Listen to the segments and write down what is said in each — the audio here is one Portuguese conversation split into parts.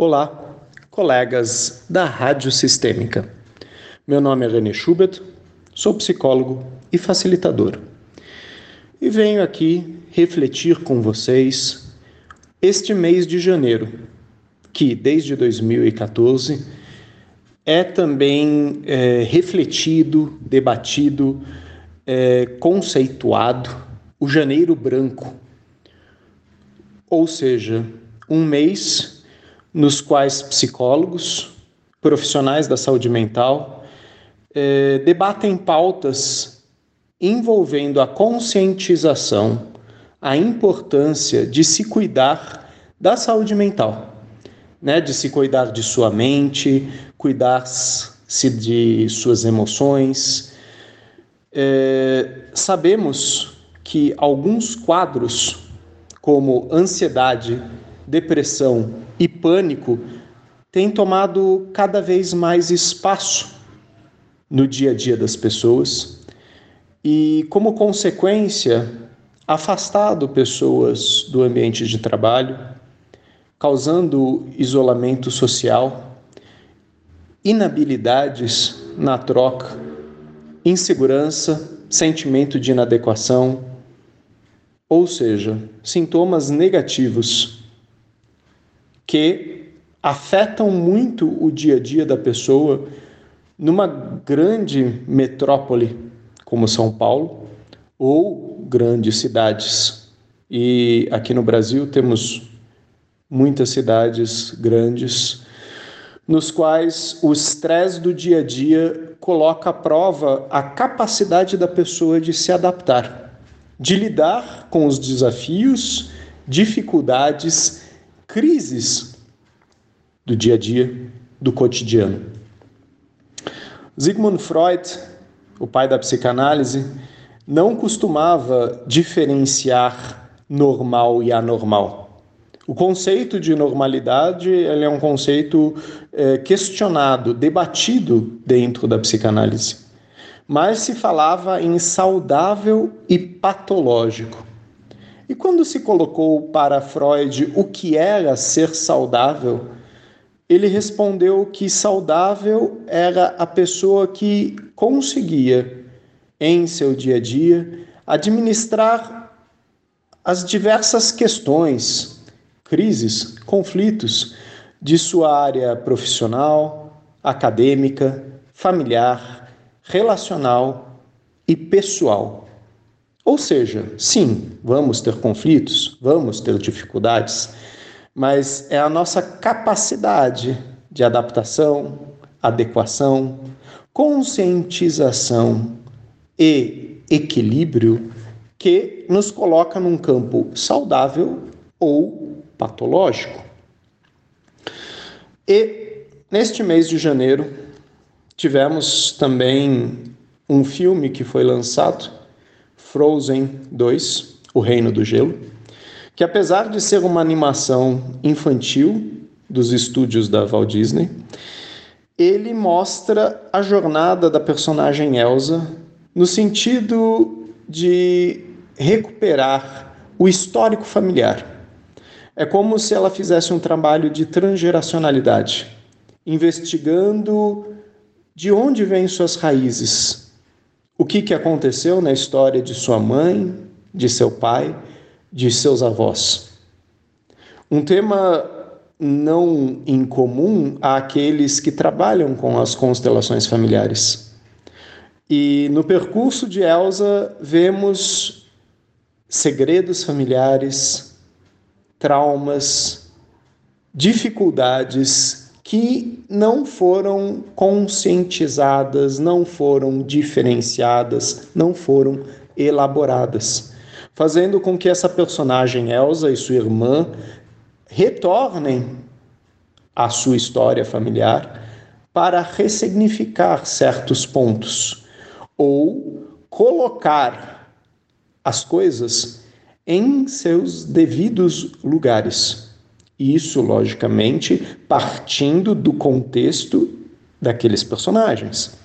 Olá, colegas da Rádio Sistêmica. Meu nome é René Schubert, sou psicólogo e facilitador. E venho aqui refletir com vocês este mês de janeiro, que desde 2014 é também é, refletido, debatido, é, conceituado o janeiro branco, ou seja, um mês nos quais psicólogos, profissionais da saúde mental, eh, debatem pautas envolvendo a conscientização, a importância de se cuidar da saúde mental, né? de se cuidar de sua mente, cuidar-se de suas emoções. Eh, sabemos que alguns quadros, como ansiedade, depressão e pânico têm tomado cada vez mais espaço no dia a dia das pessoas e, como consequência, afastado pessoas do ambiente de trabalho, causando isolamento social, inabilidades na troca, insegurança, sentimento de inadequação, ou seja, sintomas negativos que afetam muito o dia a dia da pessoa numa grande metrópole como São Paulo ou grandes cidades. E aqui no Brasil temos muitas cidades grandes nos quais o estresse do dia a dia coloca à prova a capacidade da pessoa de se adaptar, de lidar com os desafios, dificuldades crises do dia a dia, do cotidiano. Sigmund Freud, o pai da psicanálise, não costumava diferenciar normal e anormal. O conceito de normalidade ele é um conceito é, questionado, debatido dentro da psicanálise. Mas se falava em saudável e patológico. E quando se colocou para Freud o que era ser saudável, ele respondeu que saudável era a pessoa que conseguia, em seu dia a dia, administrar as diversas questões, crises, conflitos de sua área profissional, acadêmica, familiar, relacional e pessoal. Ou seja, sim, vamos ter conflitos, vamos ter dificuldades, mas é a nossa capacidade de adaptação, adequação, conscientização e equilíbrio que nos coloca num campo saudável ou patológico. E neste mês de janeiro tivemos também um filme que foi lançado Frozen 2, O Reino do Gelo, que apesar de ser uma animação infantil dos estúdios da Walt Disney, ele mostra a jornada da personagem Elsa no sentido de recuperar o histórico familiar. É como se ela fizesse um trabalho de transgeracionalidade, investigando de onde vêm suas raízes, o que, que aconteceu na história de sua mãe, de seu pai, de seus avós. Um tema não incomum àqueles que trabalham com as constelações familiares. E no percurso de Elsa vemos segredos familiares, traumas, dificuldades que não foram conscientizadas, não foram diferenciadas, não foram elaboradas, fazendo com que essa personagem Elsa e sua irmã retornem à sua história familiar para ressignificar certos pontos ou colocar as coisas em seus devidos lugares. Isso, logicamente, partindo do contexto daqueles personagens.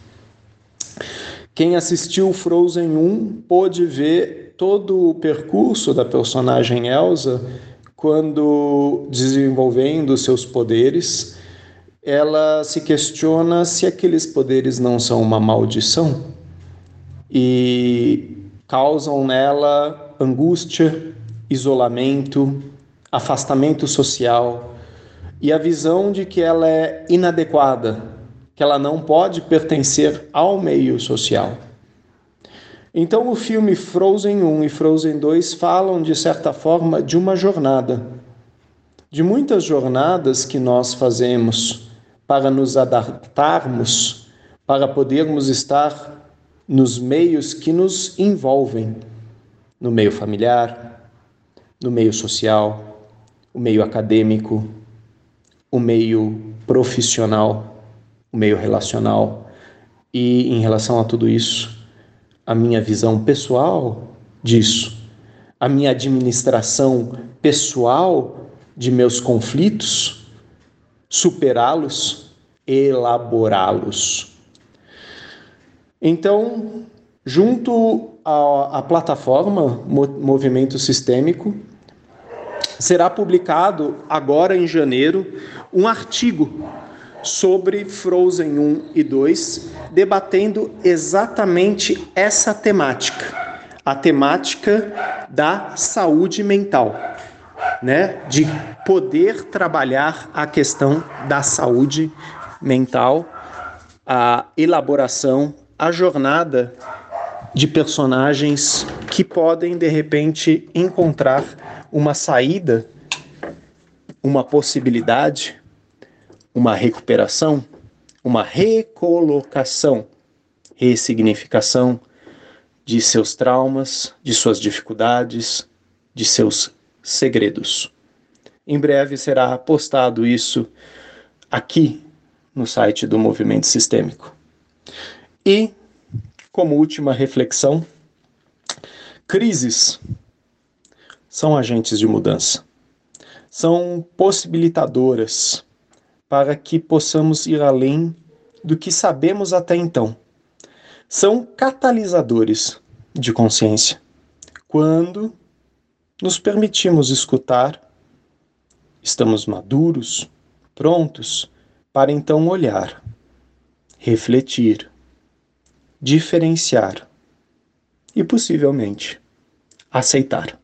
Quem assistiu Frozen 1 pôde ver todo o percurso da personagem Elsa quando desenvolvendo seus poderes, ela se questiona se aqueles poderes não são uma maldição e causam nela angústia, isolamento, afastamento social e a visão de que ela é inadequada, que ela não pode pertencer ao meio social. Então, o filme Frozen 1 e Frozen 2 falam, de certa forma, de uma jornada, de muitas jornadas que nós fazemos para nos adaptarmos, para podermos estar nos meios que nos envolvem no meio familiar, no meio social, o meio acadêmico, o meio profissional, o meio relacional. E em relação a tudo isso, a minha visão pessoal disso, a minha administração pessoal de meus conflitos, superá-los, elaborá-los. Então, junto à, plataforma Movimento Sistêmico, será publicado agora em janeiro um artigo sobre Frozen 1 e 2, debatendo exatamente essa temática, a temática da saúde mental, né? De poder trabalhar a questão da saúde mental, a elaboração a jornada de personagens que podem de repente encontrar uma saída, uma possibilidade, uma recuperação, uma recolocação, ressignificação de seus traumas, de suas dificuldades, de seus segredos. Em breve será postado isso aqui no site do Movimento Sistêmico. E, como última reflexão, crises são agentes de mudança, são possibilitadoras para que possamos ir além do que sabemos até então. São catalisadores de consciência. Quando nos permitimos escutar, estamos maduros, prontos para então olhar, refletir diferenciar e possivelmente aceitar.